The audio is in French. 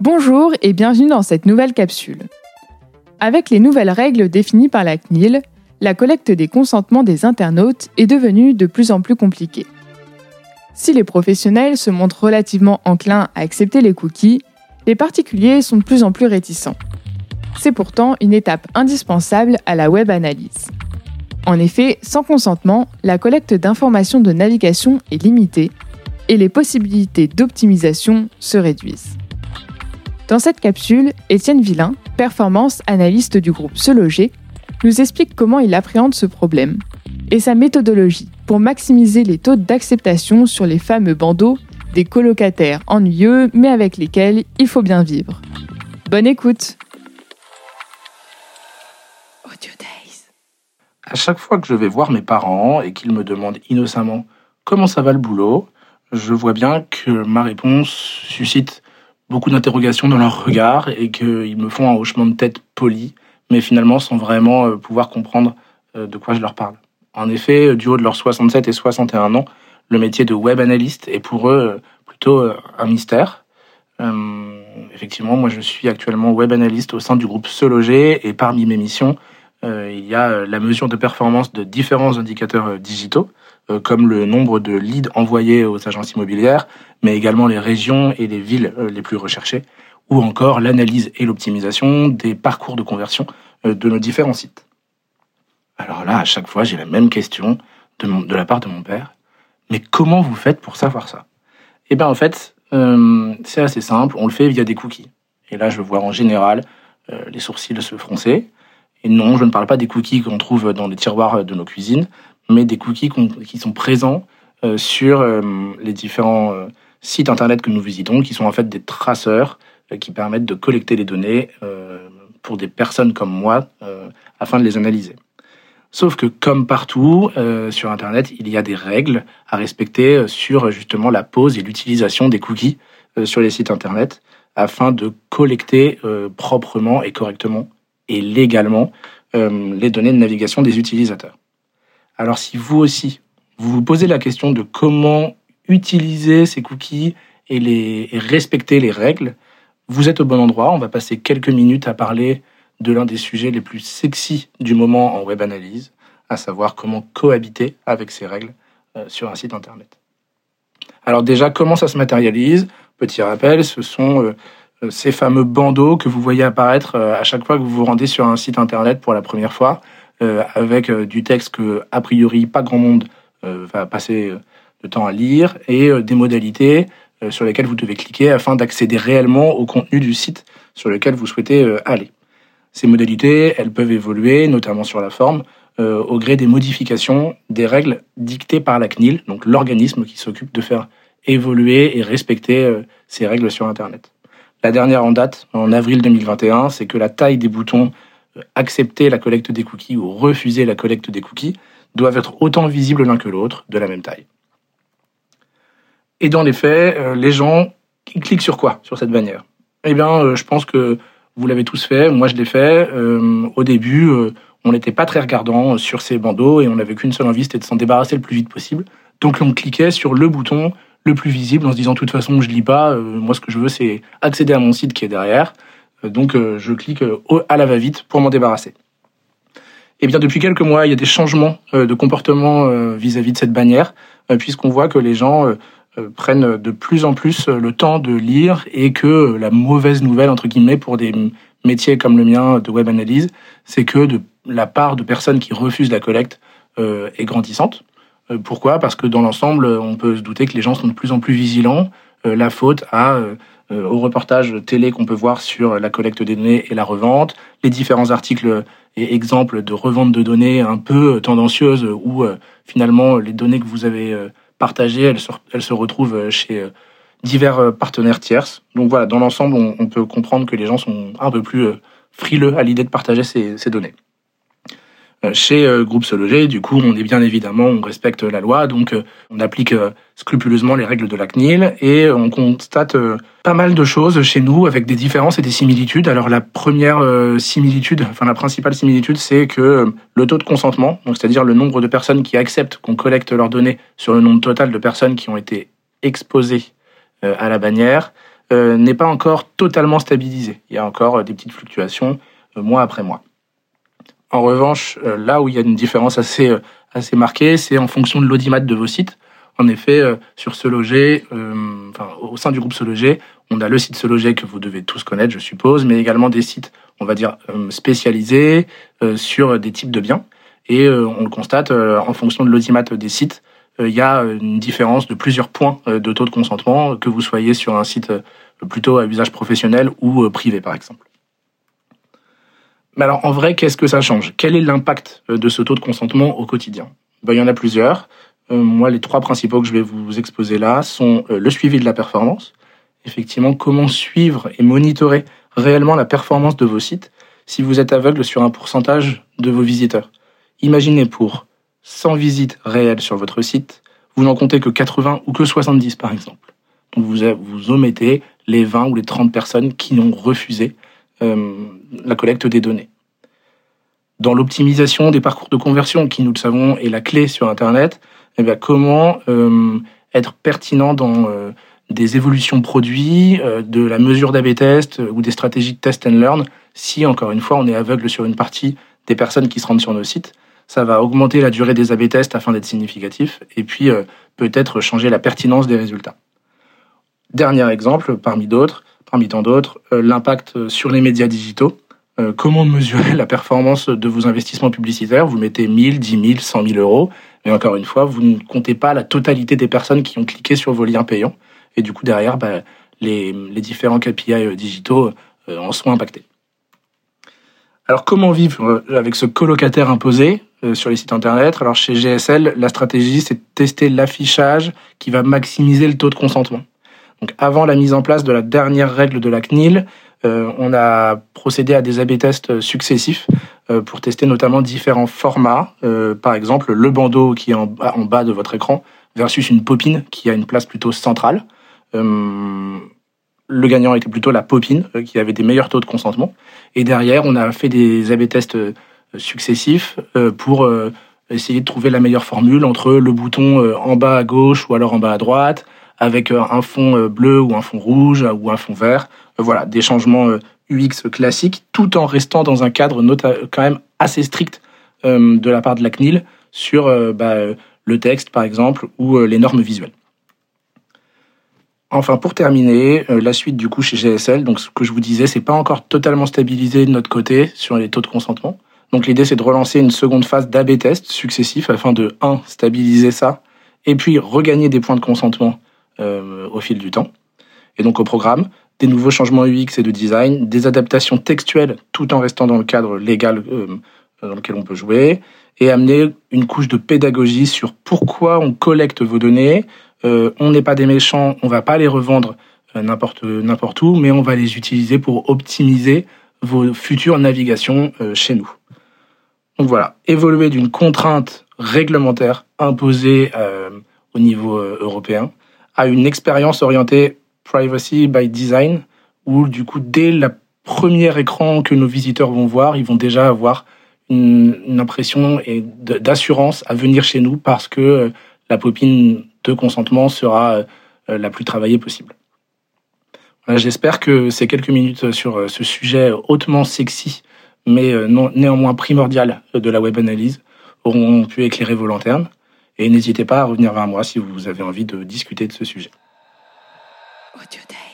Bonjour et bienvenue dans cette nouvelle capsule. Avec les nouvelles règles définies par la CNIL, la collecte des consentements des internautes est devenue de plus en plus compliquée. Si les professionnels se montrent relativement enclins à accepter les cookies, les particuliers sont de plus en plus réticents. C'est pourtant une étape indispensable à la web analyse. En effet, sans consentement, la collecte d'informations de navigation est limitée et les possibilités d'optimisation se réduisent. Dans cette capsule, Étienne Villain, performance analyste du groupe Se Loger, nous explique comment il appréhende ce problème et sa méthodologie pour maximiser les taux d'acceptation sur les fameux bandeaux des colocataires ennuyeux mais avec lesquels il faut bien vivre. Bonne écoute Audio Days. À chaque fois que je vais voir mes parents et qu'ils me demandent innocemment comment ça va le boulot, je vois bien que ma réponse suscite beaucoup d'interrogations dans leur regard et qu'ils me font un hochement de tête poli, mais finalement sans vraiment euh, pouvoir comprendre euh, de quoi je leur parle. En effet, du haut de leurs 67 et 61 ans, le métier de web analyste est pour eux euh, plutôt un mystère. effectivement, moi je suis actuellement web analyste au sein du groupe Se Loger et parmi mes missions, il y a la mesure de performance de différents indicateurs digitaux, comme le nombre de leads envoyés aux agences immobilières, mais également les régions et les villes euh, les plus recherchées, ou encore l'analyse et l'optimisation des parcours de conversion euh, de nos différents sites. Alors là, à chaque fois, j'ai la même question de, la part de mon père. Mais comment vous faites pour savoir ça? Eh bien, en fait, euh, c'est assez simple. On le fait via des cookies. Et là, je vois en général les sourcils se froncer. Et non, je ne parle pas des cookies qu'on trouve dans les tiroirs de nos cuisines, mais des cookies qui sont présents sur les différents sites internet que nous visitons, qui sont en fait des traceurs euh, qui permettent de collecter les données euh, pour des personnes comme moi euh, afin de les analyser. Sauf que comme partout sur Internet, il y a des règles à respecter sur justement la pose et l'utilisation des cookies sur les sites Internet afin de collecter proprement et correctement et légalement les données de navigation des utilisateurs. Alors si vous aussi, vous vous posez la question de comment utiliser ces cookies et, respecter les règles, vous êtes au bon endroit. On va passer quelques minutes à parler de l'un des sujets les plus sexy du moment en web analyse, à savoir comment cohabiter avec ces règles euh, sur un site internet. Alors déjà, comment ça se matérialise? Petit rappel, ce sont euh, euh, ces fameux bandeaux que vous voyez apparaître à chaque fois que vous vous rendez sur un site internet pour la première fois, avec du texte que, a priori, pas grand monde va passer de temps à lire et euh, des modalités euh, sur lesquelles vous devez cliquer afin d'accéder réellement au contenu du site sur lequel vous souhaitez euh, aller. Ces modalités, elles peuvent évoluer, notamment sur la forme, au gré des modifications des règles dictées par la CNIL, donc l'organisme qui s'occupe de faire évoluer et respecter ces règles sur Internet. La dernière en date, en avril 2021, c'est que la taille des boutons accepter la collecte des cookies ou refuser la collecte des cookies doivent être autant visibles l'un que l'autre, de la même taille. Et dans les faits, euh, les gens ils cliquent sur quoi sur cette bannière? Eh bien, euh, je pense que vous l'avez tous fait. Moi, je l'ai fait. Euh, au début, on n'était pas très regardant sur ces bandeaux et on n'avait qu'une seule envie, c'était de s'en débarrasser le plus vite possible. Donc, on cliquait sur le bouton le plus visible en se disant de toute façon, je lis pas. moi, ce que je veux, c'est accéder à mon site qui est derrière. Donc, je clique à la va-vite pour m'en débarrasser. Eh bien, depuis quelques mois, il y a des changements de comportement vis-à-vis -vis de cette bannière, puisqu'on voit que les gens euh, prennent de plus en plus le temps de lire et que la mauvaise nouvelle, entre guillemets, pour des métiers comme le mien de web analyse, c'est que la part de personnes qui refusent la collecte euh, est grandissante. Euh, pourquoi? Parce que dans l'ensemble, on peut se douter que les gens sont de plus en plus vigilants. la faute à, au reportage télé qu'on peut voir sur la collecte des données et la revente, les différents articles et exemples de revente de données un peu tendancieuses où finalement les données que vous avez partagée, elle se, elle se retrouve euh, chez euh, divers euh, partenaires tierces. Donc voilà, dans l'ensemble, on, peut comprendre que les gens sont un peu plus frileux à l'idée de partager ces, ces données. Chez Groupe Se du coup, on est bien évidemment, on respecte la loi, donc on applique scrupuleusement les règles de la CNIL et on constate pas mal de choses chez nous avec des différences et des similitudes. Alors la première similitude, enfin la principale similitude, c'est que le taux de consentement, donc c'est-à-dire le nombre de personnes qui acceptent qu'on collecte leurs données sur le nombre total de personnes qui ont été exposées à la bannière, n'est pas encore totalement stabilisé. Il y a encore des petites fluctuations mois après mois. En revanche, là où il y a une différence assez, assez marquée, c'est en fonction de l'audimat de vos sites. En effet, euh, sur Se Loger, euh, au sein du groupe Se Loger, on a le site Se Loger que vous devez tous connaître, je suppose, mais également des sites, on va dire, euh, spécialisés sur des types de biens. Et on le constate, en fonction de l'audimat des sites, il y a une différence de plusieurs points de taux de consentement, que vous soyez sur un site plutôt à usage professionnel ou privé, par exemple. Mais alors, en vrai, qu'est-ce que ça change? Quel est l'impact de ce taux de consentement au quotidien? Ben, Il y en a plusieurs. Euh, moi, les trois principaux que je vais vous exposer là sont euh, le suivi de la performance. Effectivement, comment suivre et monitorer réellement la performance de vos sites si vous êtes aveugle sur un pourcentage de vos visiteurs. Imaginez pour 100 visites réelles sur votre site, vous n'en comptez que 80 ou que 70 par exemple. Donc vous, vous omettez les 20 ou les 30 personnes qui ont refusé euh, la collecte des données. Dans l'optimisation des parcours de conversion, qui nous le savons est la clé sur Internet, eh comment euh, être pertinent dans euh, des évolutions produits, euh, de la mesure d'AB test ou des stratégies de test and learn, si encore une fois on est aveugle sur une partie des personnes qui se rendent sur nos sites. Ça va augmenter la durée des AB tests afin d'être significatif et puis peut-être changer la pertinence des résultats. Dernier exemple, parmi d'autres, parmi tant d'autres, l'impact sur les médias digitaux. comment mesurer la performance de vos investissements publicitaires? Vous mettez 1000, 10 000, 100 000 euros et encore une fois, vous ne comptez pas la totalité des personnes qui ont cliqué sur vos liens payants. Et du coup, derrière, bah, les, différents KPI euh, digitaux euh, en sont impactés. Alors, comment vivre euh, avec ce colocataire imposé sur les sites internet? Alors, chez GSL, la stratégie, c'est de tester l'affichage qui va maximiser le taux de consentement. Donc, avant la mise en place de la dernière règle de la CNIL, on a procédé à des A/B tests successifs pour tester notamment différents formats. Euh, par exemple, le bandeau qui est en bas, en bas de votre écran versus une popine qui a une place plutôt centrale. Euh, le gagnant était plutôt la popine qui avait des meilleurs taux de consentement. Et derrière, on a fait des A/B tests successifs pour essayer de trouver la meilleure formule entre le bouton en bas à gauche ou alors en bas à droite, avec un fond bleu ou un fond rouge ou un fond vert. Voilà, des changements UX classique, tout en restant dans un cadre quand même assez strict euh, de la part de la CNIL sur euh, bah, le texte, par exemple, ou euh, les normes visuelles. Enfin, pour terminer, la suite du coup chez GSL, donc ce que je vous disais, c'est pas encore totalement stabilisé de notre côté sur les taux de consentement. Donc l'idée, c'est de relancer une seconde phase d'AB test successif afin de, un, stabiliser ça, et puis regagner des points de consentement au fil du temps. Et donc au programme, des nouveaux changements UX et de design, des adaptations textuelles tout en restant dans le cadre légal euh, dans lequel on peut jouer, et amener une couche de pédagogie sur pourquoi on collecte vos données. Euh, on n'est pas des méchants, on va pas les revendre euh, n'importe n'importe où, mais on va les utiliser pour optimiser vos futures navigations chez nous. Donc voilà, évoluer d'une contrainte réglementaire imposée au niveau européen à une expérience orientée privacy by design, où du coup, dès le premier écran que nos visiteurs vont voir, ils vont déjà avoir une, impression et d'assurance à venir chez nous parce que euh, la popine de consentement sera euh, la plus travaillée possible. J'espère que ces quelques minutes sur euh, ce sujet hautement sexy, mais néanmoins primordial de la web analyse, auront pu éclairer vos lanternes. Et n'hésitez pas à revenir vers moi si vous avez envie de discuter de ce sujet. Audio Day.